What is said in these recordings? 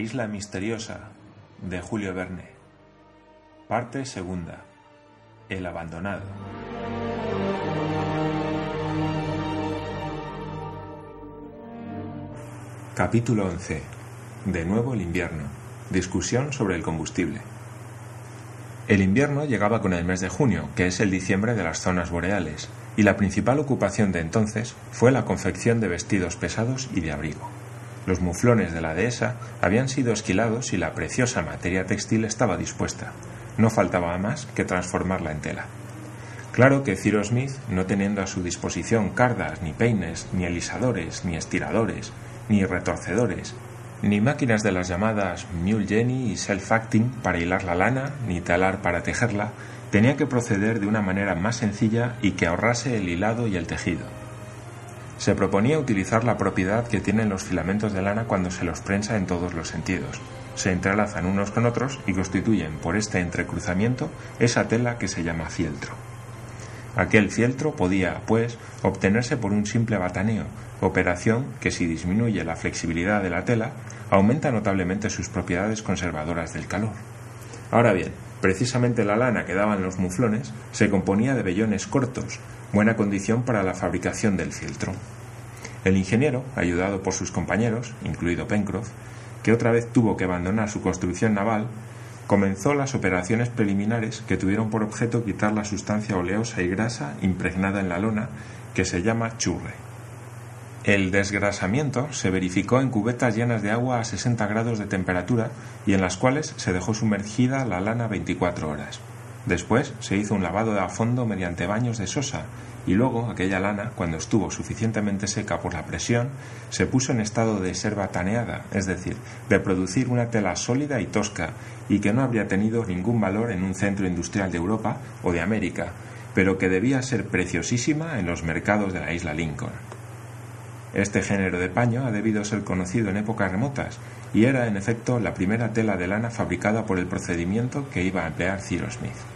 isla misteriosa de Julio Verne. Parte segunda. El abandonado. Capítulo 11. De nuevo el invierno. Discusión sobre el combustible. El invierno llegaba con el mes de junio, que es el diciembre de las zonas boreales, y la principal ocupación de entonces fue la confección de vestidos pesados y de abrigo. Los muflones de la dehesa habían sido esquilados y la preciosa materia textil estaba dispuesta. No faltaba más que transformarla en tela. Claro que Cyrus Smith, no teniendo a su disposición cardas, ni peines, ni elisadores, ni estiradores, ni retorcedores, ni máquinas de las llamadas mule jenny y self-acting para hilar la lana, ni talar para tejerla, tenía que proceder de una manera más sencilla y que ahorrase el hilado y el tejido. Se proponía utilizar la propiedad que tienen los filamentos de lana cuando se los prensa en todos los sentidos. Se entrelazan unos con otros y constituyen por este entrecruzamiento esa tela que se llama fieltro. Aquel fieltro podía, pues, obtenerse por un simple bataneo, operación que si disminuye la flexibilidad de la tela, aumenta notablemente sus propiedades conservadoras del calor. Ahora bien, precisamente la lana que daban los muflones se componía de vellones cortos, buena condición para la fabricación del fieltro. El ingeniero, ayudado por sus compañeros, incluido Pencroff, que otra vez tuvo que abandonar su construcción naval, comenzó las operaciones preliminares que tuvieron por objeto quitar la sustancia oleosa y grasa impregnada en la lona que se llama churre. El desgrasamiento se verificó en cubetas llenas de agua a 60 grados de temperatura y en las cuales se dejó sumergida la lana 24 horas. Después se hizo un lavado a fondo mediante baños de sosa y luego aquella lana, cuando estuvo suficientemente seca por la presión, se puso en estado de ser bataneada, es decir, de producir una tela sólida y tosca y que no habría tenido ningún valor en un centro industrial de Europa o de América, pero que debía ser preciosísima en los mercados de la isla Lincoln. Este género de paño ha debido ser conocido en épocas remotas y era en efecto la primera tela de lana fabricada por el procedimiento que iba a emplear Cyrus Smith.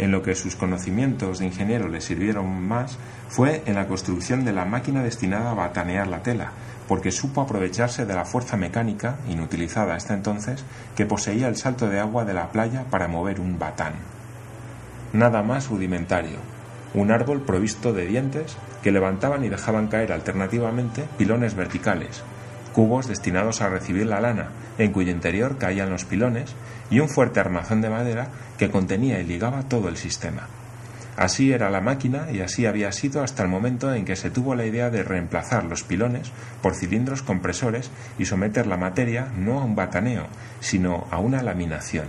En lo que sus conocimientos de ingeniero le sirvieron más fue en la construcción de la máquina destinada a batanear la tela, porque supo aprovecharse de la fuerza mecánica, inutilizada hasta entonces, que poseía el salto de agua de la playa para mover un batán. Nada más rudimentario, un árbol provisto de dientes que levantaban y dejaban caer alternativamente pilones verticales, cubos destinados a recibir la lana, en cuyo interior caían los pilones, y un fuerte armazón de madera que contenía y ligaba todo el sistema. Así era la máquina y así había sido hasta el momento en que se tuvo la idea de reemplazar los pilones por cilindros compresores y someter la materia no a un bataneo, sino a una laminación.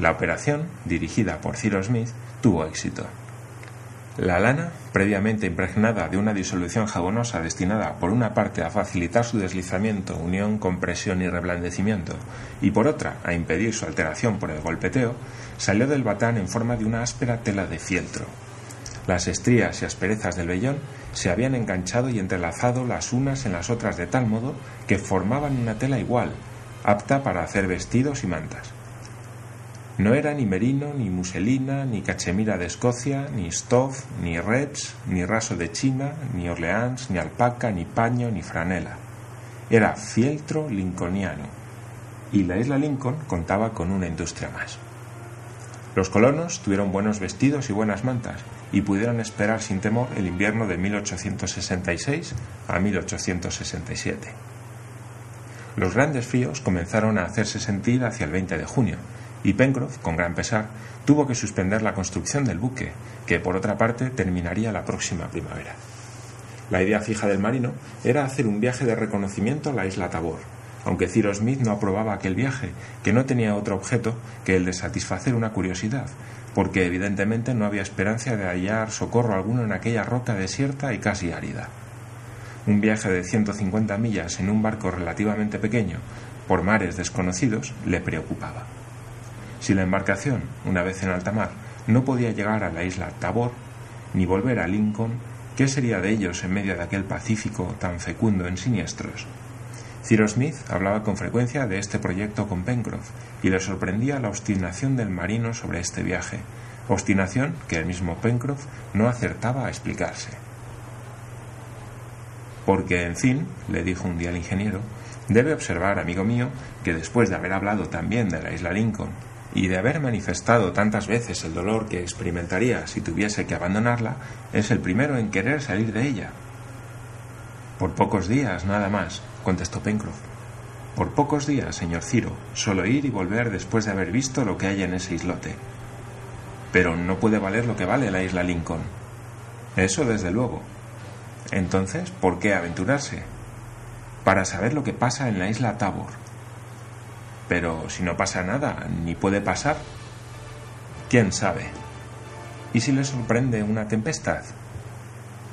La operación, dirigida por Cyrus Smith, tuvo éxito. La lana, previamente impregnada de una disolución jabonosa destinada por una parte a facilitar su deslizamiento, unión, compresión y reblandecimiento, y por otra a impedir su alteración por el golpeteo, salió del batán en forma de una áspera tela de fieltro. Las estrías y asperezas del vellón se habían enganchado y entrelazado las unas en las otras de tal modo que formaban una tela igual, apta para hacer vestidos y mantas. No era ni merino, ni muselina, ni cachemira de Escocia, ni stoff, ni reds, ni raso de China, ni Orleans, ni alpaca, ni paño, ni franela. Era fieltro lincolniano, y la isla Lincoln contaba con una industria más. Los colonos tuvieron buenos vestidos y buenas mantas, y pudieron esperar sin temor el invierno de 1866 a 1867. Los grandes fríos comenzaron a hacerse sentir hacia el 20 de junio, y Pencroff, con gran pesar, tuvo que suspender la construcción del buque, que por otra parte terminaría la próxima primavera. La idea fija del marino era hacer un viaje de reconocimiento a la isla Tabor, aunque Cyrus Smith no aprobaba aquel viaje, que no tenía otro objeto que el de satisfacer una curiosidad, porque evidentemente no había esperanza de hallar socorro alguno en aquella roca desierta y casi árida. Un viaje de 150 millas en un barco relativamente pequeño, por mares desconocidos, le preocupaba. Si la embarcación, una vez en alta mar, no podía llegar a la isla Tabor, ni volver a Lincoln, ¿qué sería de ellos en medio de aquel Pacífico tan fecundo en siniestros? Cyrus Smith hablaba con frecuencia de este proyecto con Pencroff y le sorprendía la obstinación del marino sobre este viaje, obstinación que el mismo Pencroff no acertaba a explicarse. Porque, en fin, le dijo un día el ingeniero, Debe observar, amigo mío, que después de haber hablado también de la isla Lincoln y de haber manifestado tantas veces el dolor que experimentaría si tuviese que abandonarla, es el primero en querer salir de ella. Por pocos días, nada más, contestó Pencroff. Por pocos días, señor Ciro, solo ir y volver después de haber visto lo que hay en ese islote. Pero no puede valer lo que vale la isla Lincoln. Eso desde luego. Entonces, ¿por qué aventurarse? Para saber lo que pasa en la isla Tabor. Pero si no pasa nada, ni puede pasar, ¿quién sabe? ¿Y si le sorprende una tempestad?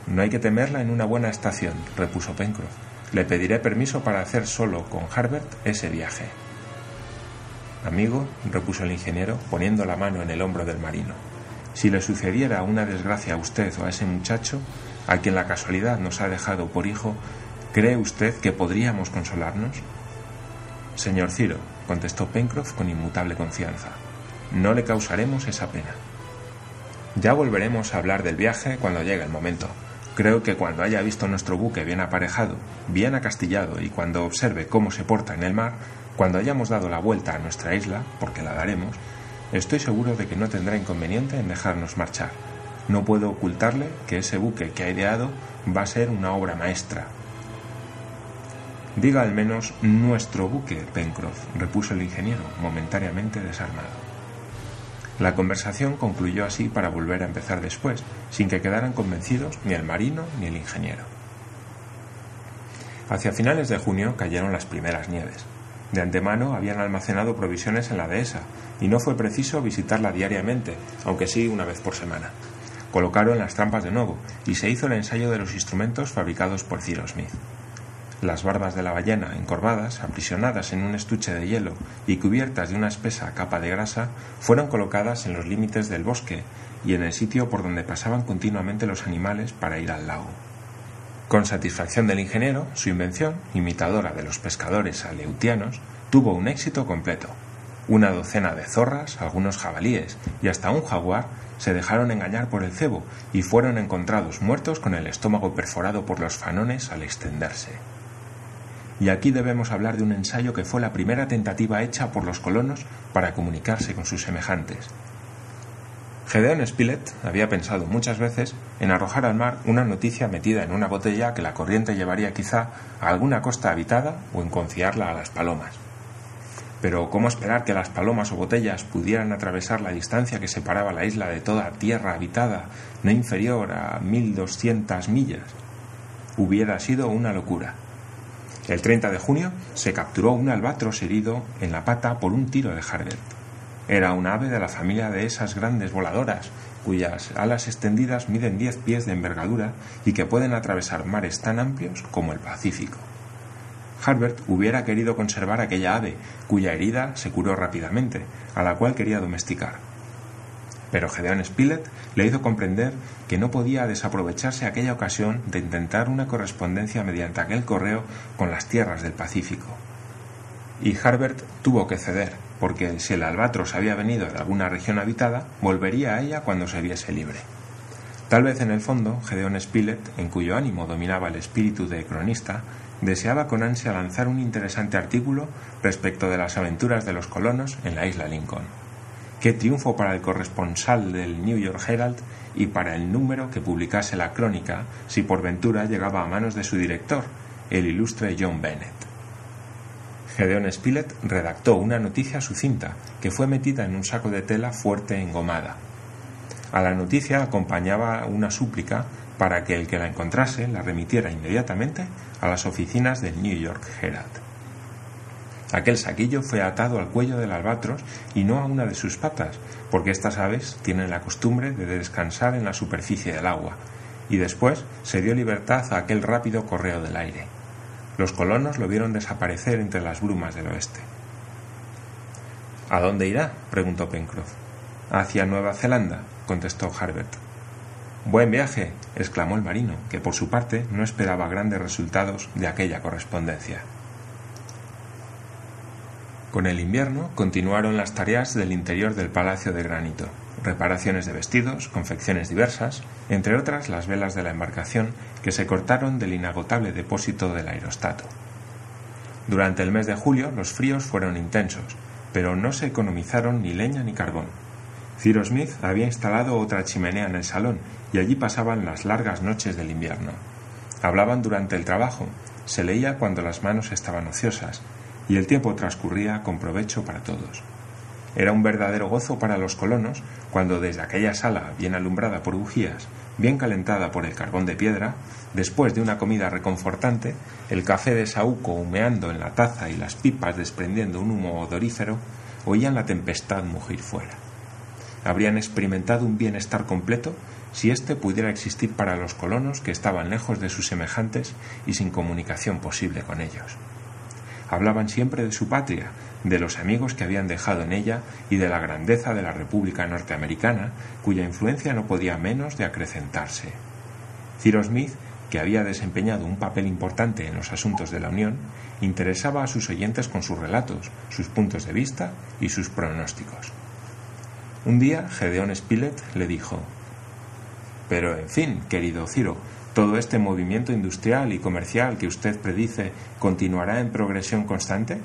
No hay que temerla en una buena estación, repuso Pencroff. Le pediré permiso para hacer solo con Harbert ese viaje. Amigo, repuso el ingeniero, poniendo la mano en el hombro del marino, si le sucediera una desgracia a usted o a ese muchacho, a quien la casualidad nos ha dejado por hijo, ¿cree usted que podríamos consolarnos? Señor Ciro, contestó Pencroff con inmutable confianza, no le causaremos esa pena. Ya volveremos a hablar del viaje cuando llegue el momento. Creo que cuando haya visto nuestro buque bien aparejado, bien acastillado y cuando observe cómo se porta en el mar, cuando hayamos dado la vuelta a nuestra isla, porque la daremos, estoy seguro de que no tendrá inconveniente en dejarnos marchar. No puedo ocultarle que ese buque que ha ideado va a ser una obra maestra, Diga al menos nuestro buque, Pencroff, repuso el ingeniero, momentáneamente desarmado. La conversación concluyó así para volver a empezar después, sin que quedaran convencidos ni el marino ni el ingeniero. Hacia finales de junio cayeron las primeras nieves. De antemano habían almacenado provisiones en la dehesa, y no fue preciso visitarla diariamente, aunque sí una vez por semana. Colocaron las trampas de nuevo, y se hizo el ensayo de los instrumentos fabricados por Cyrus Smith. Las barbas de la ballena, encorvadas, aprisionadas en un estuche de hielo y cubiertas de una espesa capa de grasa, fueron colocadas en los límites del bosque y en el sitio por donde pasaban continuamente los animales para ir al lago. Con satisfacción del ingeniero, su invención, imitadora de los pescadores aleutianos, tuvo un éxito completo. Una docena de zorras, algunos jabalíes y hasta un jaguar se dejaron engañar por el cebo y fueron encontrados muertos con el estómago perforado por los fanones al extenderse. Y aquí debemos hablar de un ensayo que fue la primera tentativa hecha por los colonos para comunicarse con sus semejantes. Gedeon Spilett había pensado muchas veces en arrojar al mar una noticia metida en una botella que la corriente llevaría quizá a alguna costa habitada o en confiarla a las palomas. Pero ¿cómo esperar que las palomas o botellas pudieran atravesar la distancia que separaba la isla de toda tierra habitada, no inferior a mil doscientas millas? Hubiera sido una locura. El 30 de junio se capturó un albatros herido en la pata por un tiro de Harbert. Era un ave de la familia de esas grandes voladoras, cuyas alas extendidas miden 10 pies de envergadura y que pueden atravesar mares tan amplios como el Pacífico. Harbert hubiera querido conservar aquella ave, cuya herida se curó rápidamente, a la cual quería domesticar pero Gedeón Spilett le hizo comprender que no podía desaprovecharse aquella ocasión de intentar una correspondencia mediante aquel correo con las tierras del Pacífico. Y Harbert tuvo que ceder, porque si el albatros había venido de alguna región habitada, volvería a ella cuando se viese libre. Tal vez en el fondo, Gedeón Spilett, en cuyo ánimo dominaba el espíritu de cronista, deseaba con ansia lanzar un interesante artículo respecto de las aventuras de los colonos en la isla Lincoln. Qué triunfo para el corresponsal del New York Herald y para el número que publicase la crónica si por ventura llegaba a manos de su director, el ilustre John Bennett. Gedeon Spilett redactó una noticia sucinta que fue metida en un saco de tela fuerte engomada. A la noticia acompañaba una súplica para que el que la encontrase la remitiera inmediatamente a las oficinas del New York Herald. Aquel saquillo fue atado al cuello del albatros y no a una de sus patas, porque estas aves tienen la costumbre de descansar en la superficie del agua, y después se dio libertad a aquel rápido correo del aire. Los colonos lo vieron desaparecer entre las brumas del oeste. ¿A dónde irá? preguntó Pencroff. Hacia Nueva Zelanda, contestó Harbert. Buen viaje, exclamó el marino, que por su parte no esperaba grandes resultados de aquella correspondencia. Con el invierno continuaron las tareas del interior del Palacio de Granito, reparaciones de vestidos, confecciones diversas, entre otras las velas de la embarcación que se cortaron del inagotable depósito del aerostato. Durante el mes de julio los fríos fueron intensos, pero no se economizaron ni leña ni carbón. Ciro Smith había instalado otra chimenea en el salón y allí pasaban las largas noches del invierno. Hablaban durante el trabajo, se leía cuando las manos estaban ociosas y el tiempo transcurría con provecho para todos. Era un verdadero gozo para los colonos cuando desde aquella sala bien alumbrada por bujías, bien calentada por el carbón de piedra, después de una comida reconfortante, el café de saúco humeando en la taza y las pipas desprendiendo un humo odorífero, oían la tempestad mugir fuera. Habrían experimentado un bienestar completo si éste pudiera existir para los colonos que estaban lejos de sus semejantes y sin comunicación posible con ellos. Hablaban siempre de su patria, de los amigos que habían dejado en ella y de la grandeza de la República Norteamericana, cuya influencia no podía menos de acrecentarse. Cyrus Smith, que había desempeñado un papel importante en los asuntos de la Unión, interesaba a sus oyentes con sus relatos, sus puntos de vista y sus pronósticos. Un día Gedeón Spilett le dijo Pero, en fin, querido Ciro, ¿Todo este movimiento industrial y comercial que usted predice continuará en progresión constante?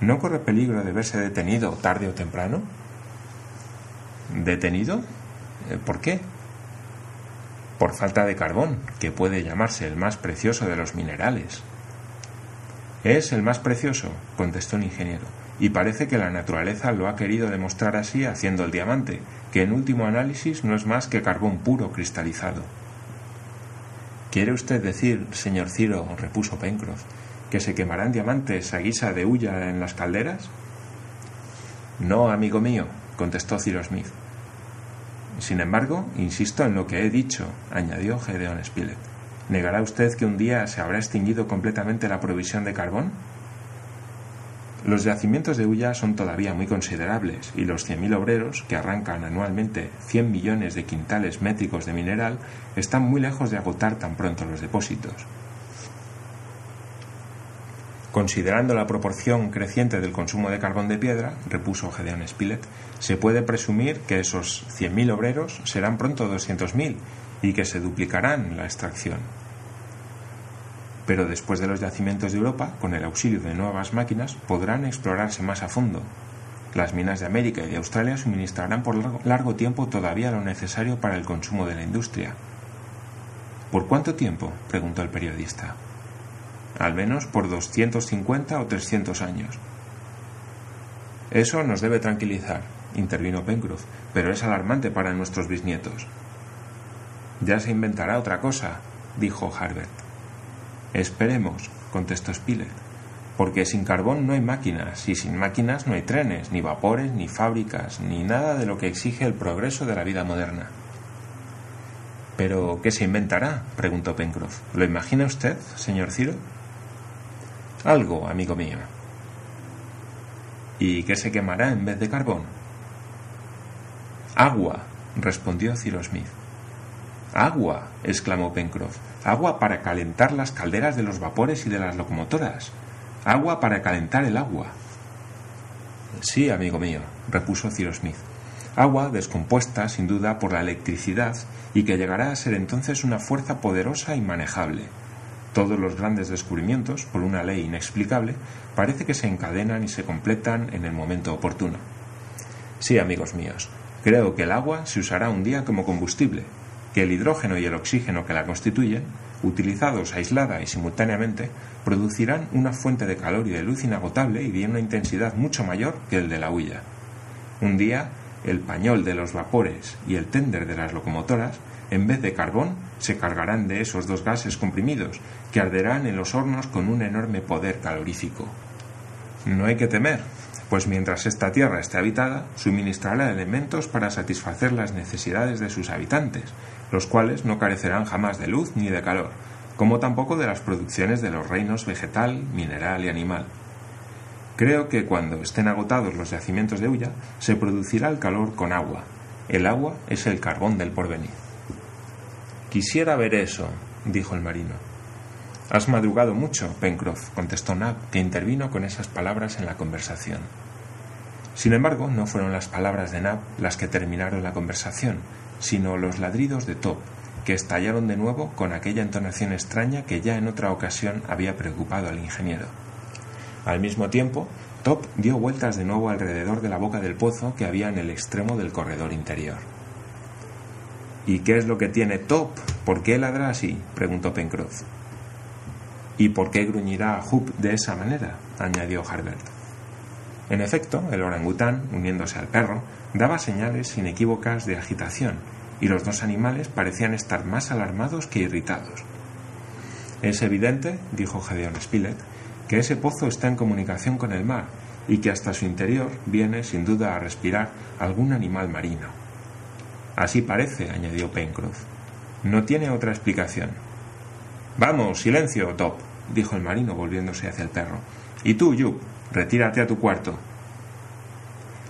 ¿No corre peligro de verse detenido tarde o temprano? ¿Detenido? Eh, ¿Por qué? Por falta de carbón, que puede llamarse el más precioso de los minerales. Es el más precioso, contestó el ingeniero, y parece que la naturaleza lo ha querido demostrar así haciendo el diamante, que en último análisis no es más que carbón puro cristalizado. ¿Quiere usted decir, señor Ciro, repuso Pencroff, que se quemarán diamantes a guisa de hulla en las calderas? No, amigo mío, contestó Ciro Smith. Sin embargo, insisto en lo que he dicho, añadió Gedeon Spilett. ¿Negará usted que un día se habrá extinguido completamente la provisión de carbón? Los yacimientos de hulla son todavía muy considerables y los 100.000 obreros, que arrancan anualmente 100 millones de quintales métricos de mineral, están muy lejos de agotar tan pronto los depósitos. Considerando la proporción creciente del consumo de carbón de piedra, repuso Gedeon Spilett, se puede presumir que esos 100.000 obreros serán pronto 200.000 y que se duplicarán la extracción pero después de los yacimientos de Europa, con el auxilio de nuevas máquinas, podrán explorarse más a fondo. Las minas de América y de Australia suministrarán por largo, tiempo todavía lo necesario para el consumo de la industria. ¿Por cuánto tiempo? preguntó el periodista. Al menos por 250 o 300 años. Eso nos debe tranquilizar, intervino Pencroff, pero es alarmante para nuestros bisnietos. Ya se inventará otra cosa, dijo Harbert. Esperemos, contestó Spilett, porque sin carbón no hay máquinas, y sin máquinas no hay trenes, ni vapores, ni fábricas, ni nada de lo que exige el progreso de la vida moderna. ¿Pero qué se inventará? preguntó Pencroff. ¿Lo imagina usted, señor Ciro? Algo, amigo mío. ¿Y qué se quemará en vez de carbón? Agua, respondió Ciro Smith. Agua, exclamó Pencroff agua para calentar las calderas de los vapores y de las locomotoras, agua para calentar el agua. Sí, amigo mío, repuso Cyrus Smith. Agua descompuesta, sin duda, por la electricidad y que llegará a ser entonces una fuerza poderosa y manejable. Todos los grandes descubrimientos, por una ley inexplicable, parece que se encadenan y se completan en el momento oportuno. Sí, amigos míos, creo que el agua se usará un día como combustible, que el hidrógeno y el oxígeno que la constituyen, utilizados aislada y simultáneamente, producirán una fuente de calor y de luz inagotable y de una intensidad mucho mayor que el de la hulla. Un día, el pañol de los vapores y el tender de las locomotoras, en vez de carbón, se cargarán de esos dos gases comprimidos, que arderán en los hornos con un enorme poder calorífico. No hay que temer, pues mientras esta tierra esté habitada, suministrará elementos para satisfacer las necesidades de sus habitantes, los cuales no carecerán jamás de luz ni de calor, como tampoco de las producciones de los reinos vegetal, mineral y animal. Creo que cuando estén agotados los yacimientos de hulla, se producirá el calor con agua. El agua es el carbón del porvenir. Quisiera ver eso, dijo el marino. Has madrugado mucho, Pencroff, contestó Nab, que intervino con esas palabras en la conversación. Sin embargo, no fueron las palabras de Nab las que terminaron la conversación, sino los ladridos de Top, que estallaron de nuevo con aquella entonación extraña que ya en otra ocasión había preocupado al ingeniero. Al mismo tiempo, Top dio vueltas de nuevo alrededor de la boca del pozo que había en el extremo del corredor interior. ¿Y qué es lo que tiene Top? ¿Por qué ladra así? preguntó Pencroff. ¿Y por qué gruñirá Hoop de esa manera? añadió Harbert. En efecto, el orangután, uniéndose al perro, daba señales inequívocas de agitación, y los dos animales parecían estar más alarmados que irritados. Es evidente, dijo Gedeon Spilett, que ese pozo está en comunicación con el mar y que hasta su interior viene sin duda a respirar algún animal marino. Así parece, añadió Pencroff. No tiene otra explicación. Vamos, silencio, Top, dijo el marino volviéndose hacia el perro. Y tú, Yup, retírate a tu cuarto.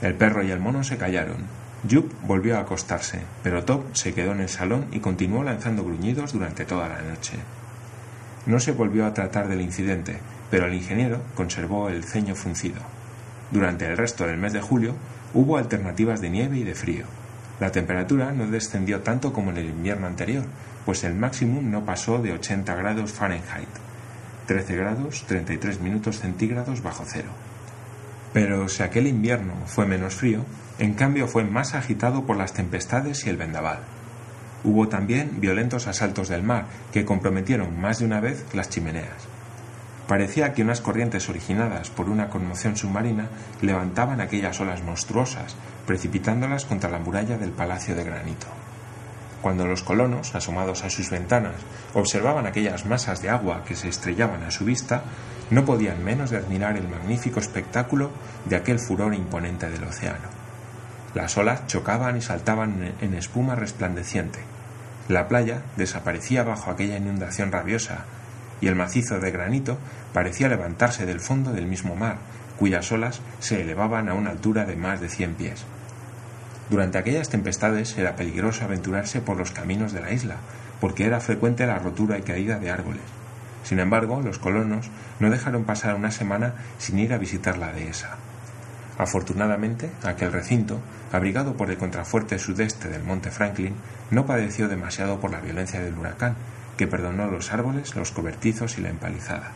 El perro y el mono se callaron. Yup volvió a acostarse, pero Top se quedó en el salón y continuó lanzando gruñidos durante toda la noche. No se volvió a tratar del incidente, pero el ingeniero conservó el ceño fruncido. Durante el resto del mes de julio hubo alternativas de nieve y de frío. La temperatura no descendió tanto como en el invierno anterior, pues el máximo no pasó de 80 grados Fahrenheit, 13 grados 33 minutos centígrados bajo cero. Pero si aquel invierno fue menos frío, en cambio fue más agitado por las tempestades y el vendaval. Hubo también violentos asaltos del mar que comprometieron más de una vez las chimeneas. Parecía que unas corrientes originadas por una conmoción submarina levantaban aquellas olas monstruosas, precipitándolas contra la muralla del palacio de granito. Cuando los colonos, asomados a sus ventanas, observaban aquellas masas de agua que se estrellaban a su vista, no podían menos de admirar el magnífico espectáculo de aquel furor imponente del océano. Las olas chocaban y saltaban en espuma resplandeciente. La playa desaparecía bajo aquella inundación rabiosa y el macizo de granito parecía levantarse del fondo del mismo mar, cuyas olas se elevaban a una altura de más de cien pies. Durante aquellas tempestades era peligroso aventurarse por los caminos de la isla, porque era frecuente la rotura y caída de árboles. Sin embargo, los colonos no dejaron pasar una semana sin ir a visitar la dehesa. Afortunadamente, aquel recinto, abrigado por el contrafuerte sudeste del monte Franklin, no padeció demasiado por la violencia del huracán, que perdonó los árboles, los cobertizos y la empalizada.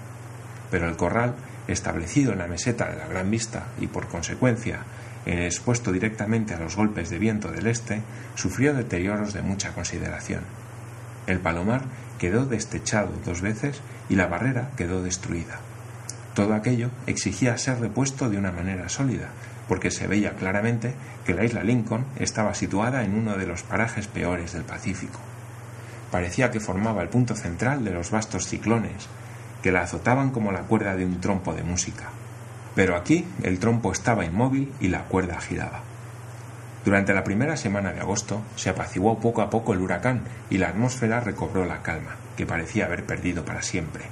Pero el corral, establecido en la meseta de la Gran Vista y por consecuencia expuesto directamente a los golpes de viento del este, sufrió deterioros de mucha consideración. El palomar quedó destechado dos veces y la barrera quedó destruida. Todo aquello exigía ser repuesto de una manera sólida, porque se veía claramente que la isla Lincoln estaba situada en uno de los parajes peores del Pacífico parecía que formaba el punto central de los vastos ciclones, que la azotaban como la cuerda de un trompo de música. Pero aquí el trompo estaba inmóvil y la cuerda giraba. Durante la primera semana de agosto se apaciguó poco a poco el huracán y la atmósfera recobró la calma, que parecía haber perdido para siempre.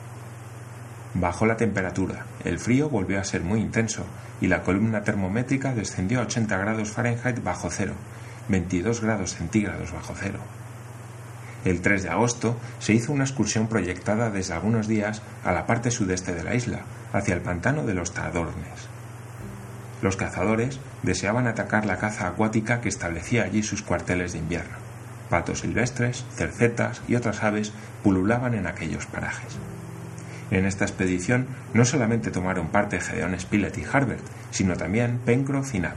Bajó la temperatura, el frío volvió a ser muy intenso y la columna termométrica descendió a 80 grados Fahrenheit bajo cero, 22 grados centígrados bajo cero. El 3 de agosto se hizo una excursión proyectada desde algunos días a la parte sudeste de la isla, hacia el pantano de los Tadornes. Los cazadores deseaban atacar la caza acuática que establecía allí sus cuarteles de invierno. Patos silvestres, cercetas y otras aves pululaban en aquellos parajes. En esta expedición no solamente tomaron parte Gedeon Spilett y Harbert, sino también Pencroff y Nab.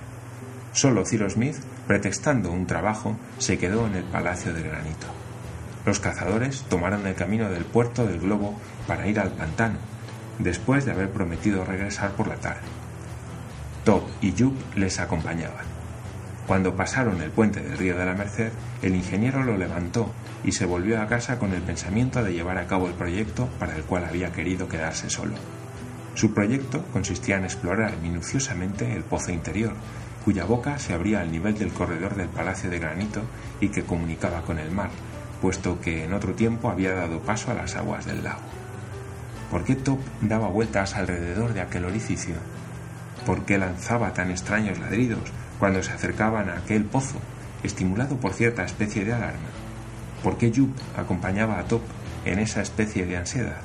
Solo Cyrus Smith, pretextando un trabajo, se quedó en el Palacio de Granito. Los cazadores tomaron el camino del puerto del globo para ir al pantano, después de haber prometido regresar por la tarde. Top y Jup les acompañaban. Cuando pasaron el puente del río de la Merced, el ingeniero lo levantó y se volvió a casa con el pensamiento de llevar a cabo el proyecto para el cual había querido quedarse solo. Su proyecto consistía en explorar minuciosamente el pozo interior, cuya boca se abría al nivel del corredor del Palacio de Granito y que comunicaba con el mar, puesto que en otro tiempo había dado paso a las aguas del lago. ¿Por qué Top daba vueltas alrededor de aquel orificio? ¿Por qué lanzaba tan extraños ladridos cuando se acercaban a aquel pozo, estimulado por cierta especie de alarma? ¿Por qué Jup acompañaba a Top en esa especie de ansiedad?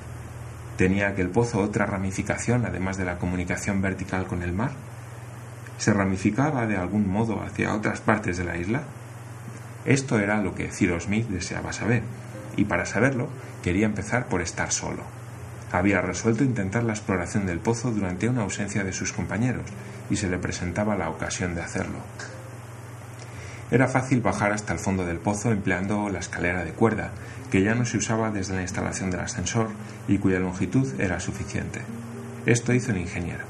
¿Tenía aquel pozo otra ramificación además de la comunicación vertical con el mar? ¿Se ramificaba de algún modo hacia otras partes de la isla? Esto era lo que Cyrus Smith deseaba saber, y para saberlo quería empezar por estar solo. Había resuelto intentar la exploración del pozo durante una ausencia de sus compañeros y se le presentaba la ocasión de hacerlo. Era fácil bajar hasta el fondo del pozo empleando la escalera de cuerda, que ya no se usaba desde la instalación del ascensor y cuya longitud era suficiente. Esto hizo el ingeniero.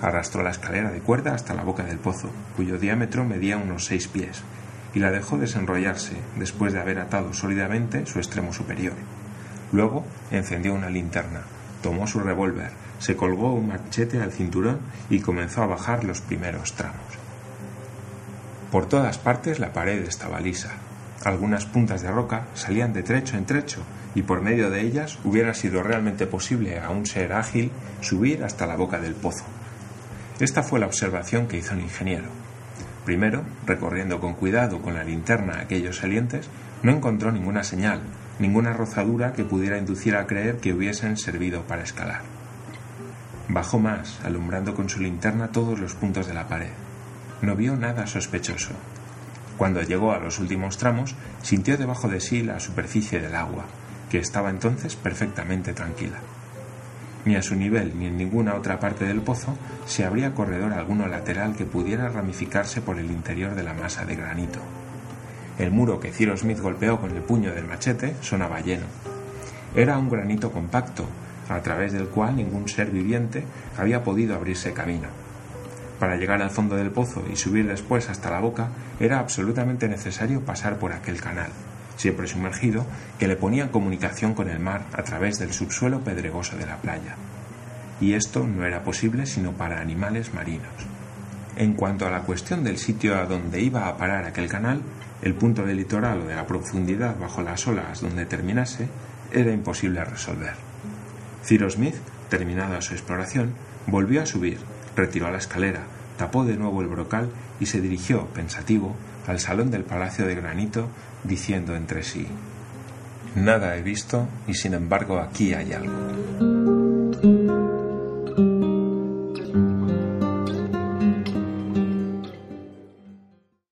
Arrastró la escalera de cuerda hasta la boca del pozo, cuyo diámetro medía unos seis pies, y la dejó desenrollarse después de haber atado sólidamente su extremo superior. Luego encendió una linterna, tomó su revólver, se colgó un machete al cinturón y comenzó a bajar los primeros tramos. Por todas partes la pared estaba lisa. Algunas puntas de roca salían de trecho en trecho y por medio de ellas hubiera sido realmente posible a un ser ágil subir hasta la boca del pozo. Esta fue la observación que hizo el ingeniero. Primero, recorriendo con cuidado con la linterna aquellos salientes, no encontró ninguna señal, ninguna rozadura que pudiera inducir a creer que hubiesen servido para escalar. Bajó más, alumbrando con su linterna todos los puntos de la pared no vio nada sospechoso. Cuando llegó a los últimos tramos, sintió debajo de sí la superficie del agua, que estaba entonces perfectamente tranquila. Ni a su nivel ni en ninguna otra parte del pozo se abría corredor alguno lateral que pudiera ramificarse por el interior de la masa de granito. El muro que Ciro Smith golpeó con el puño del machete sonaba lleno. Era un granito compacto, a través del cual ningún ser viviente había podido abrirse camino. Para llegar al fondo del pozo y subir después hasta la boca era absolutamente necesario pasar por aquel canal, siempre sumergido, que le ponía en comunicación con el mar a través del subsuelo pedregoso de la playa. Y esto no era posible sino para animales marinos. En cuanto a la cuestión del sitio a donde iba a parar aquel canal, el punto del litoral o de la profundidad bajo las olas donde terminase, era imposible resolver. Ciro Smith, terminada su exploración, volvió a subir retiró la escalera, tapó de nuevo el brocal y se dirigió, pensativo, al salón del Palacio de Granito, diciendo entre sí Nada he visto y sin embargo aquí hay algo.